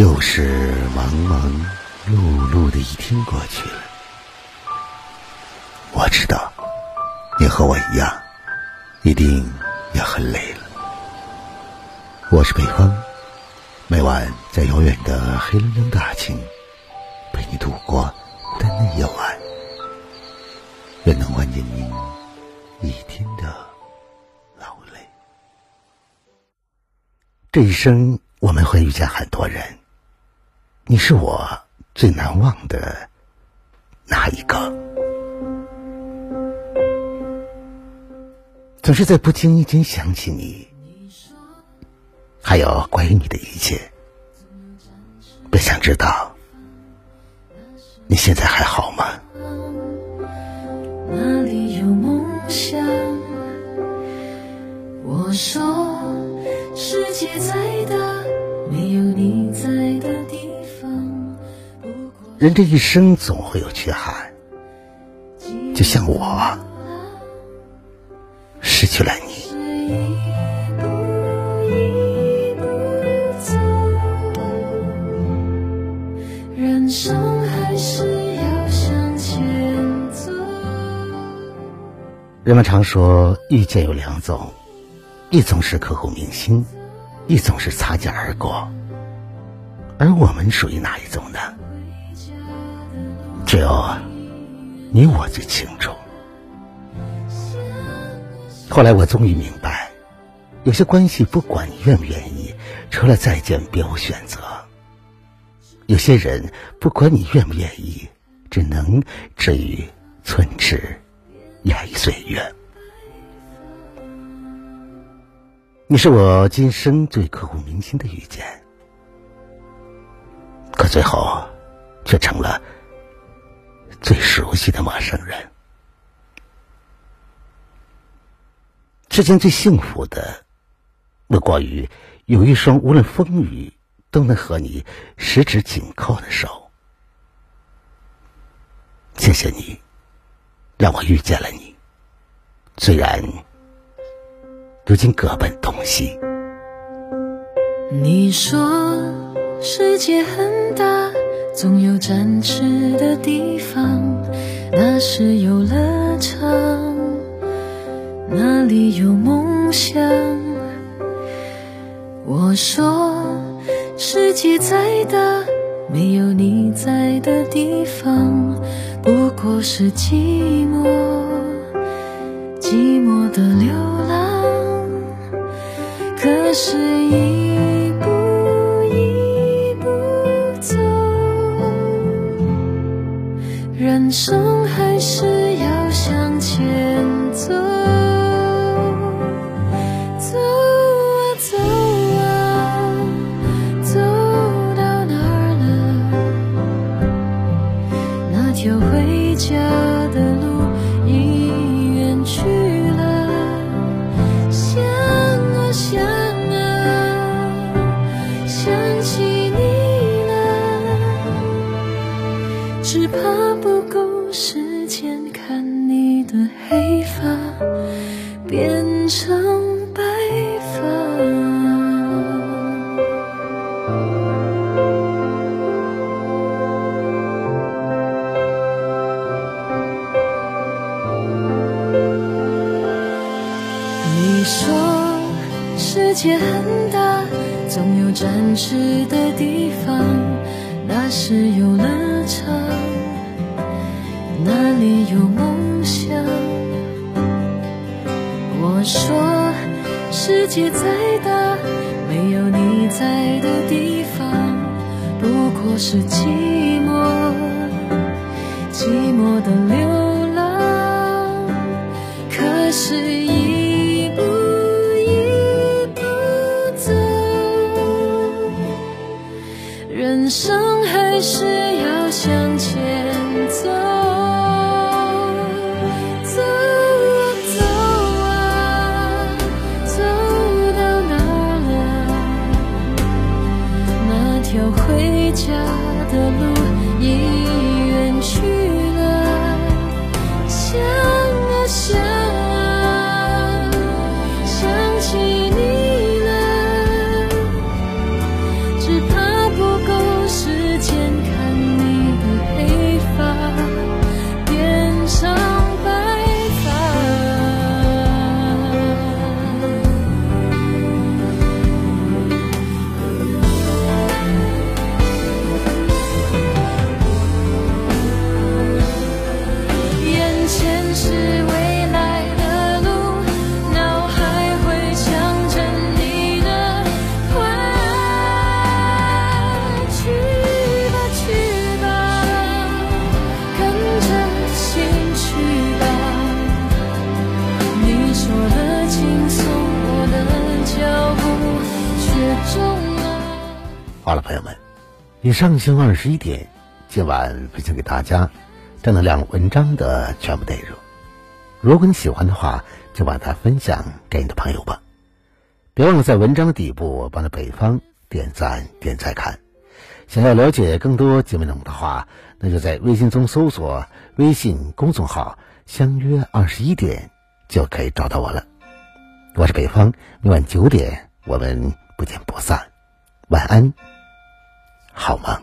又是忙忙碌碌的一天过去了，我知道你和我一样，一定也很累了。我是北方，每晚在遥远的黑龙江大庆陪你度过孤单的夜晚，愿能缓解您一天的劳累。这一生我们会遇见很多人。你是我最难忘的那一个，总是在不经意间想起你，还有关于你的一切，更想知道你现在还好吗？哪里有梦想？我说，世界再大，没有你在。人这一生总会有缺憾，就像我失去了你。人生还是要向前走。人们常说遇见有两种，一种是刻骨铭心，一种是擦肩而过。而我们属于哪一种呢？只有你我最清楚。后来我终于明白，有些关系不管你愿不愿意，除了再见别无选择；有些人不管你愿不愿意，只能止于寸尺，掩于岁月。你是我今生最刻骨铭心的遇见，可最后却成了最熟悉的陌生人。世间最幸福的，莫过于有一双无论风雨都能和你十指紧扣的手。谢谢你，让我遇见了你。虽然如今各奔东西，你说世界很大，总有展翅的地方，那是游乐场。那里有梦想？我说世界再大，没有你在的地方，不过是寂寞，寂寞的流浪。可是，生的黑发变成白发。你说世界很大，总有展翅的地方，世界再大，没有你在的地方，不过是。好了，朋友们，以上星二十一点，今晚分享给大家正能量文章的全部内容。如果你喜欢的话，就把它分享给你的朋友吧。别忘了在文章的底部帮着北方点赞、点赞看。想要了解更多节目内容的话，那就在微信中搜索微信公众号“相约二十一点”，就可以找到我了。我是北方，每晚九点我们不见不散。晚安，好吗。